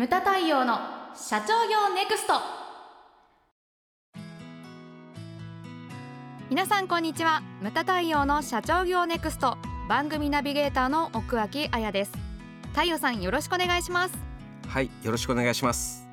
ムタ太陽の社長業ネクスト。皆さんこんにちは。ムタ太陽の社長業ネクスト。番組ナビゲーターの奥脇彩です。太陽さんよろしくお願いします。はい、よろしくお願いします。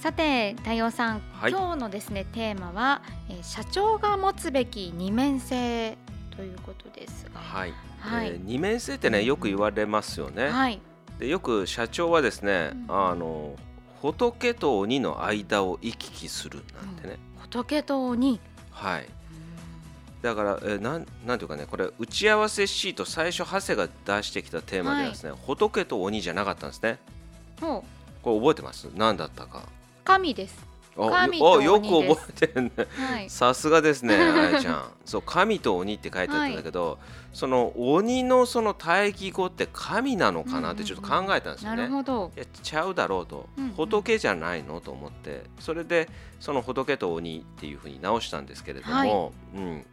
さて太陽さん、はい。今日のですねテーマは、えー社長が持つべき二面性ということですが。はい。はい。えー二面性ってね、よく言われますよね。はいで、よく社長はですね、うんあの仏と鬼の間を行き来するなんてね。仏と鬼はい。だから、えーなんなんていうかね、これ打ち合わせシート最初長谷が出してきたテーマではですね、仏と鬼じゃなかったんですね。もこれ覚えてます？何だったか。う神ですあ神とよく覚えてるね。はい。さすがですね、あやちゃん。そう、神と鬼って書いてあったんだけど、その鬼のその対義語って神なのかなってちょっと考えたんですよなね。るほど。いやちゃうだろうと、うんうん。仏じゃないのと思ってそれでその仏と鬼っていうふうに直したんですけれども、はい。うん、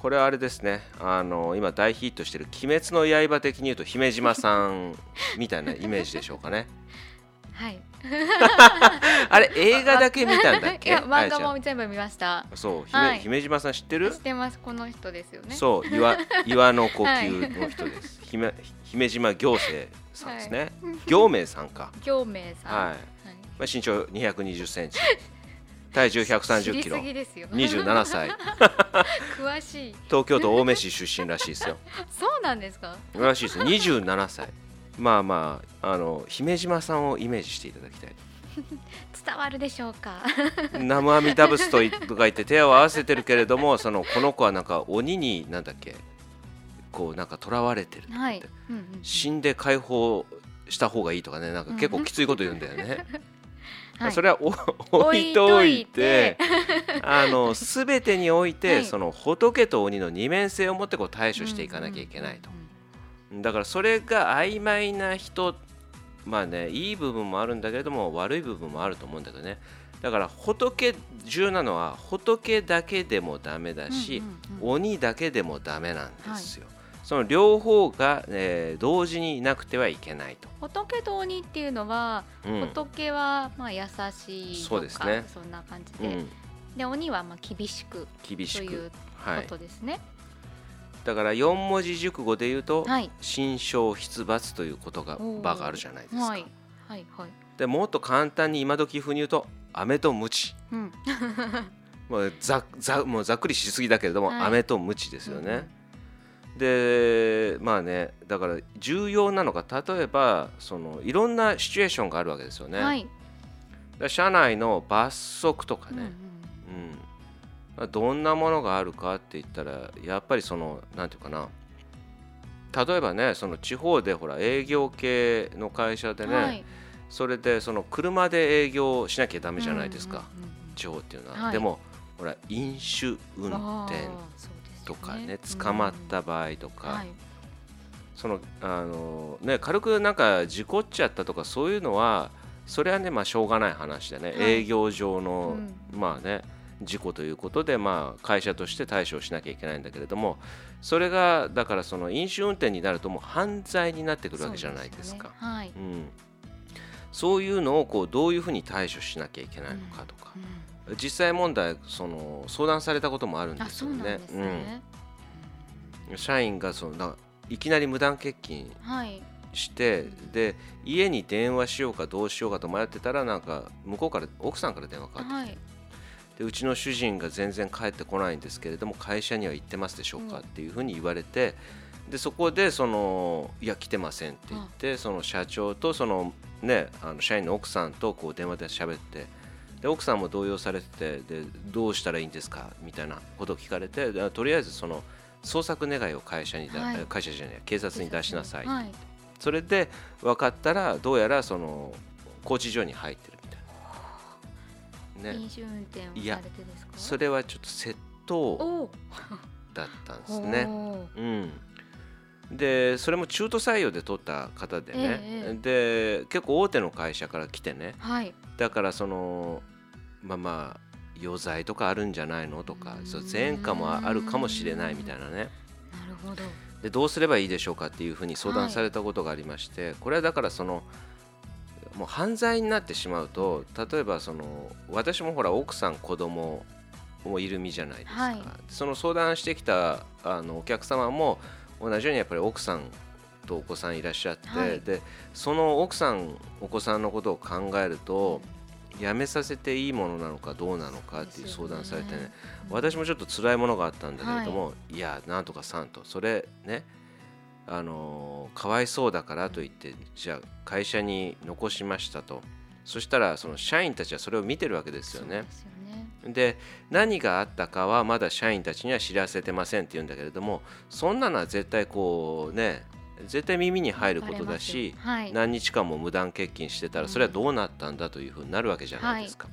これはあれですね。あの今大ヒットしてる「鬼滅の刃」的に言うと姫島さんみたいなイメージでしょうかねはい。あれ映画だけ見たんだっいけや漫画も全部見ました。そう姫,、はい。姫島さん知ってる？知ってますこの人ですよね。そう岩 岩の呼吸の人です、姫姫島行政さんですね、行明さんか。行明さん。はい、まあ、身長220センチ。体重130キロ。知りすぎですよ。27歳詳しい。東京都青梅市出身らしいですよ。そうなんですか？らしいです。27歳まあまああの姫島さんをイメージしていただきたい。伝わるでしょうか？南無阿弥陀仏といとか言って手を合わせてるけれどもそのこの子はなんか鬼になんだっけこうなんか囚われてるはい、うんうん死んで解放した方がいいとかねなんか結構きついこと言うんだよね、はい。それはお置いといてあの全てにおいて、はい。その仏と鬼の二面性を持ってこう対処していかなきゃいけないと。うん、うんだからそれが曖昧な人まあねいい部分もあるんだけれども悪い部分もあると思うんだけどね。だから仏重要なのは仏だけでもダメだし、うんうんうん。鬼だけでもダメなんですよ、その両方が、えー同時にいなくてはいけないと、仏と鬼っていうのは、うん。仏はまあ優しいとかそうですね。そんな感じで、うん、で鬼はまあ厳しく厳しく、というはい。こ、とですねだから四文字熟語で言うとはい「心象筆罰」という言葉があるじゃないですか、はい。はいはい。でもっと簡単に今時風に言うと「飴と鞭。うん」もうざざもうざっくりしすぎだけれども「はい。飴と鞭」ですよね、でまあねだから重要なのが例えばそのいろんなシチュエーションがあるわけですよね、はい、社内の罰則とかうんうんね、うんどんなものがあるかって言ったらやっぱりそのなんていうかな。例えばねその地方でほら営業系の会社でね、はい。それでその車で営業しなきゃダメじゃないですか、うんうんうん地方っていうのは、はい。でもほら飲酒運あ転とかね捕まった場合とか、はい。そのあのね軽くなんか事故っちゃったとかそういうのはそれはねまあしょうがない話でね、はい。営業上の、うまあね事故ということでまあ会社として対処しなきゃいけないんだけれどもそれがだからその飲酒運転になるともう犯罪になってくるわけじゃないですか。そうはい。うん、そういうのをこうどういうふうに対処しなきゃいけないのかとか、うん実際問題その相談されたこともあるんあですよね。うね、ん。社員がそのないきなり無断欠勤はい。してで家に電話しようかどうしようかと迷ってたらなんか向こうから奥さんから電話かかって。はいでうちの主人が全然帰ってこないんですけれども会社には行ってますでしょうかうんっていうふうに言われてでそこでそのいや来てませんって言ってその社長とそのねあの社員の奥さんとこう電話で喋ってで奥さんも動揺されててでどうしたらいいんですかみたいなことを聞かれてでとりあえずその捜索願いを会社にだ、はい。会社じゃない警察に出しなさいはい。それで分かったらどうやらその拘置所に入ってるね、飲酒運転をいやされてですか？それはちょっと窃盗だったんですね。おう。ん、でそれも中途採用で取った方でね、えで結構大手の会社から来てね。はい。だからそのまあまあ余罪とかあるんじゃないのとかそう前科もあるかもしれないみたいなね。なるほど。でどうすればいいでしょうかっていうふうに相談されたことがありまして、これはだからそのもう犯罪になってしまうと例えばその私もほら奥さん子供もいる身じゃないですか、はい。その相談してきたあのお客様も同じようにやっぱり奥さんとお子さんいらっしゃって、はい。でその奥さんお子さんのことを考えるとやめさせていいものなのかどうなのかっていう相談されてね私もちょっと辛いものがあったんだけれども、い、やなんとかさんとそれねあのーかわいそうだからと言ってじゃあ会社に残しましたと。そしたらその社員たちはそれを見てるわけですよね。で何があったかはまだ社員たちには知らせてませんって言うんだけれどもそんなのは絶対こうね絶対耳に入ることだし、はい。何日間も無断欠勤してたらそれはどうなったんだというふうになるわけじゃないですか。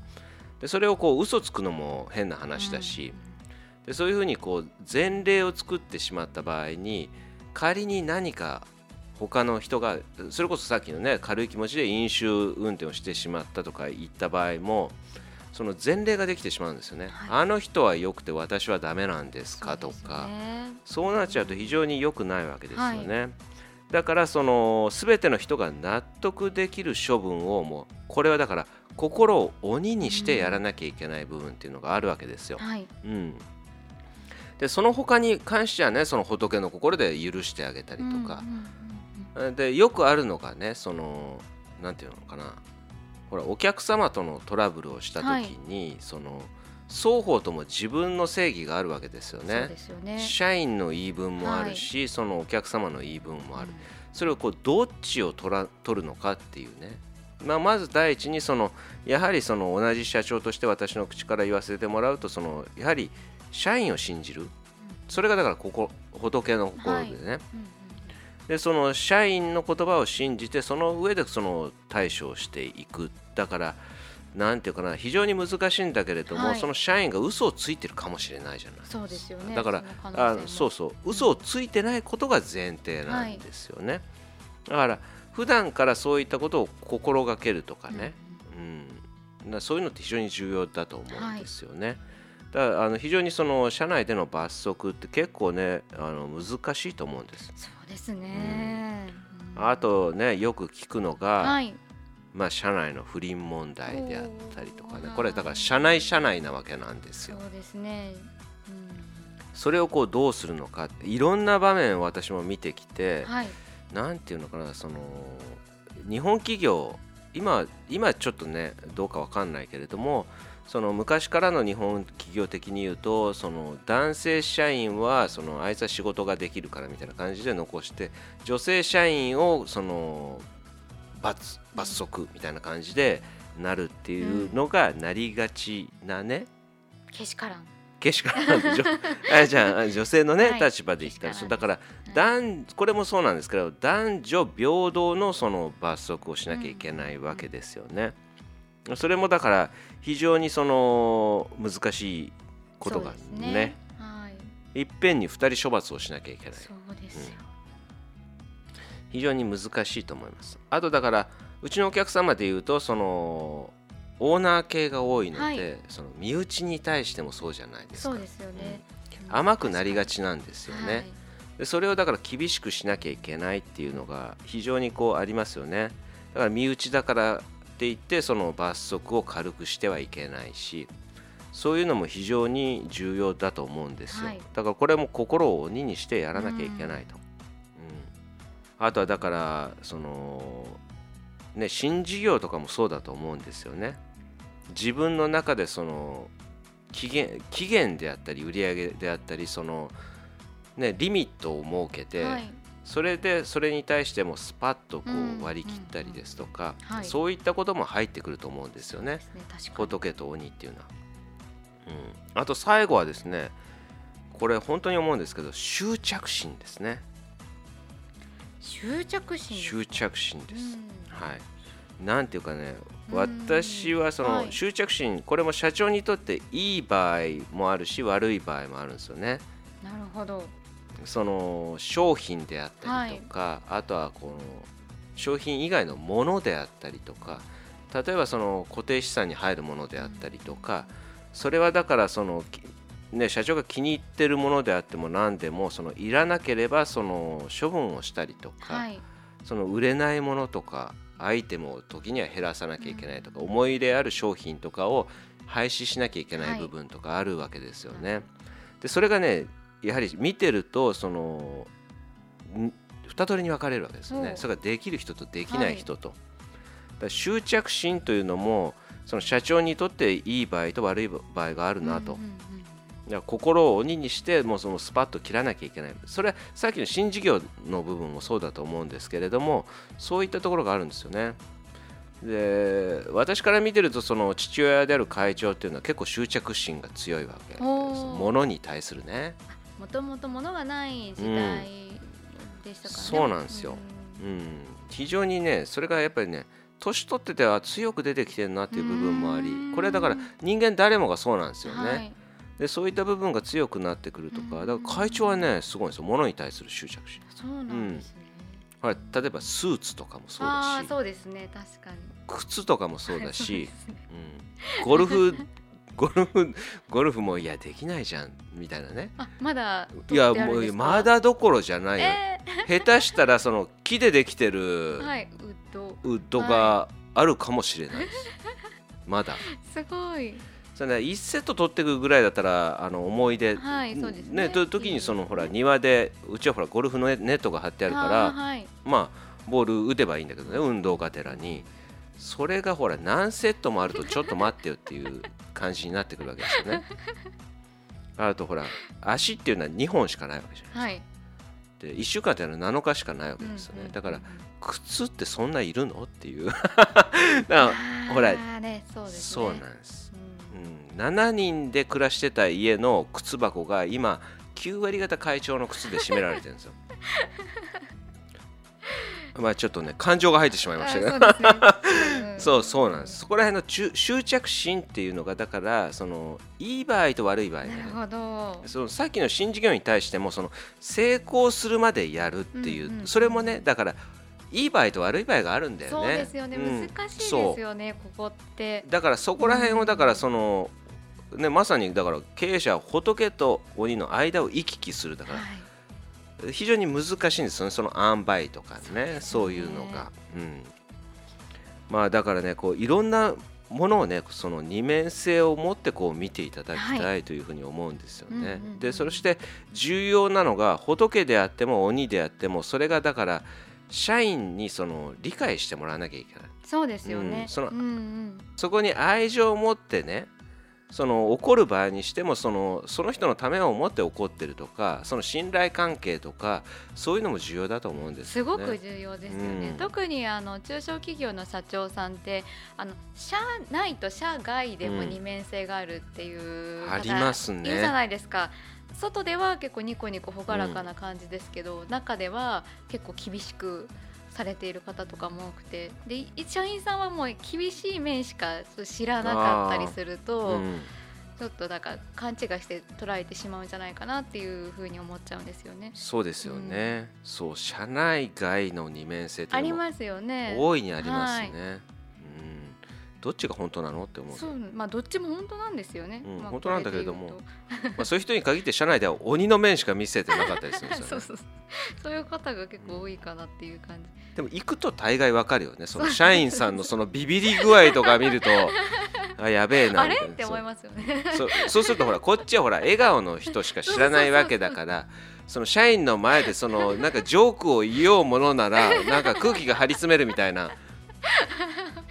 でそれをこう嘘つくのも変な話だし、でそういうふうにこう前例を作ってしまった場合に仮に何か他の人がそれこそさっきのね軽い気持ちで飲酒運転をしてしまったとか言った場合もその前例ができてしまうんですよね、はい。あの人は良くて私はダメなんですかとかね。そうなっちゃうと非常に良くないわけですよね。だからその全ての人が納得できる処分をもうこれはだから心を鬼にしてやらなきゃいけない部分っていうのがあるわけですよ。はい。うん、でその他に関してはねその仏の心で許してあげたりとか。うん、うんでよくあるのがねそのなんていうのかな。ほらお客様とのトラブルをした時に、その双方とも自分の正義があるわけですよね。ですよね。社員の言い分もあるし、そのお客様の言い分もある、それをこうどっちを取ら取るのかっていうね、まあ、まず第一にそのやはりその同じ社長として私の口から言わせてもらうとそのやはり社員を信じる。それがだからここ仏の心でね、うんうんでその社員の言葉を信じてその上でその対処をしていく。だからなんていうかな非常に難しいんだけれども、はい。その社員が嘘をついてるかもしれないじゃない。そうですよね。だからそあそうそう。嘘をついてないことが前提なんですよね、だから普段からそういったことを心がけるとかね、うんだそういうのって非常に重要だと思うんですよね、だからあの非常にその社内での罰則って結構ねあの難しいと思うんです。そうですね、うん。あとねよく聞くのが、はい。まあ、社内の不倫問題であったりとかね。これだから社内社内なわけなんですよ。そうですね、それをこうどうするのかいろんな場面を私も見てきて、うん、はい。なんていうのかなその日本企業今今ちょっとねどうかわかんないけれどもその昔からの日本企業的に言うとその男性社員はそのあいつは仕事ができるからみたいな感じで残して女性社員をその罰罰則みたいな感じでなるっていうのがなりがちなね、けしからん。けしからんでしょ？あじゃあ女性のね、はい。立場で言ったらだから男これもそうなんですけど男女平等のその罰則をしなきゃいけないわけですよね。それもだから非常にその難しいことがねですはい。いっぺんに2人処罰をしなきゃいけない。そうですよ、非常に難しいと思います。あとだからうちのお客様で言うとそのオーナー系が多いので、はい。その身内に対してもそうじゃないですか。そうですよね、甘くなりがちなんですよね。はい。でそれをだから厳しくしなきゃいけないっていうのが非常にこうありますよね。だから身内だからって言ってその罰則を軽くしてはいけないしそういうのも非常に重要だと思うんですよ、はい。だからこれも心を鬼にしてやらなきゃいけないと、うん。あとはだからそのね新事業とかもそうだと思うんですよね。自分の中でその期限期限であったり売上であったりそのね、リミットを設けて、はいそれでそれに対してもスパッとこうんう割り切ったりですとか、はい。そういったことも入ってくると思うんですよね。ね仏と鬼っていうのは、うん、あと最後はですねこれ本当に思うんですけど執着心ですね。執着心。執着心です、うん。はい。なんていうかねうん。私はそのはい。執着心これも社長にとっていい場合もあるし悪い場合もあるんですよね。なるほどその商品であったりとか、あとはこの商品以外のものであったりとか例えばその固定資産に入るものであったりとかそれはだからその、きね、社長が気に入ってるものであっても何でもそのいらなければその処分をしたりとか、はい。その売れないものとかアイテムを時には減らさなきゃいけないとか、思い入れある商品とかを廃止しなきゃいけない。部分とかあるわけですよね。でそれがねやはり見てるとその二通りに分かれるわけですよね。それができる人とできない人と。だ執着心というのもその社長にとっていい場合と悪い場合があるなと。うんうんうん心を鬼にしてもうそのスパッと切らなきゃいけない。それはさっきの新事業の部分もそうだと思うんですけれどもそういったところがあるんですよね。で私から見てるとその父親である会長っていうのは結構執着心が強いわけです。物に対するねもともと物がない時代でしたからね、そうなんですよ、うん、うん、非常にねそれがやっぱりね年取ってては強く出てきてるなっていう部分もありこれはだから人間誰もがそうなんですよね、はい。でそういった部分が強くなってくるとか、だから会長はねすごいんですよ。物に対する執着心。そうなんですね、うん、例えばスーツとかもそうだし。そうですね。確かに。靴とかもそうだし、ね、うん、ゴルフゴルフゴルフもいやできないじゃんみたいなね。あまだいやもうまだどころじゃないよ、えー、下手したらその木でできてるウッド,、ウッドがあるかもしれないです、はい、まだ。すごい。それ、ね、1セット取っていくぐらいだったらあの思い出、はいね。ねと時にそのほら庭でうちはほらゴルフのネットが張ってあるから、はい、まあボール打てばいいんだけどね運動がてらに。それがほら何セットもあるとちょっと待ってよっていう感じになってくるわけですよね。あとほら足っていうのは2本しかないわけじゃないですか。はい。で1週間っていうのは7日しかないわけですよね、うんうん、だから靴ってそんないるの？っていう。だからほら、ねそうね、そうなんです。7人で暮らしてた家の靴箱が今9割方会長の靴で占められてるんですよ。まあちょっとね感情が入ってしまいましたけどそうそうなんです。そこら辺の執着心っていうのがだからそのいい場合と悪い場合なるほど。そのさっきの新事業に対してもその成功するまでやるっていう、うんうん、それもねだからいい場合と悪い場合があるんだよね。そうですよね、うん、難しいですよねここって。だからそこら辺をだからその、ね、まさにだから経営者は仏と鬼の間を行き来するだから、はい、非常に難しいんですよね。その塩梅とかね、ね、そういうのが。うん、まあだからねこういろんなものをねその二面性を持ってこう見ていただきたいというふうに思うんですよね。はいうんうん、でそして重要なのが仏であっても鬼であってもそれがだから社員にその理解してもらわなきゃいけない。そうですよね、うん、その、うんうん、そこに愛情を持ってねその怒る場合にしてもそのその人のためを思って怒ってるとかその信頼関係とかそういうのも重要だと思うんです、ね、すごく重要ですよね、うん、特にあの中小企業の社長さんってあの社内と社外でも二面性があるっていう、うん、ありますね。いるじゃないですか。外では結構ニコニコ朗らかな感じですけど、うん、中では結構厳しくされている方とかも多くてで社員さんはもう厳しい面しか知らなかったりすると、うん、ちょっとだから勘違いして捉えてしまうんじゃないかなっていうふうに思っちゃうんですよね。そうですよね。うん、そう社内外の二面性ありますよね。大いにありますね。はいどっちが本当なのって思うそうまあどっちも本当なんですよね、うんまあ、本当なんだけれども。まあそういう人に限って社内では鬼の面しか見せてなかったりするんですよね。そうそうそう。いう方が結構多いかなっていう感じ、うん、でも行くと大概わかるよね。その社員さんのそのビビり具合とか見ると あやべえなあれ？って思いますよね。そうそうするとほらこっちはほら笑顔の人しか知らないわけだからその社員の前でそのなんかジョークを言おうものならなんか空気が張り詰めるみたいな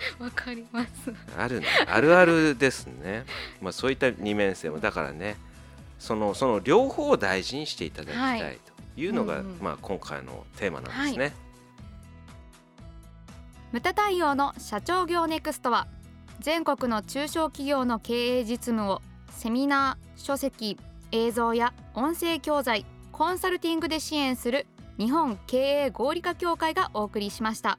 わかります。あるねあるあるですね。まあそういった二面性も。だからねそのその両方を大事にしていただきたいというのが、はいうんうん、まあ今回のテーマなんですね、はい、無駄対応の社長業ネクストは全国の中小企業の経営実務をセミナー書籍映像や音声教材コンサルティングで支援する日本経営合理化協会がお送りしました。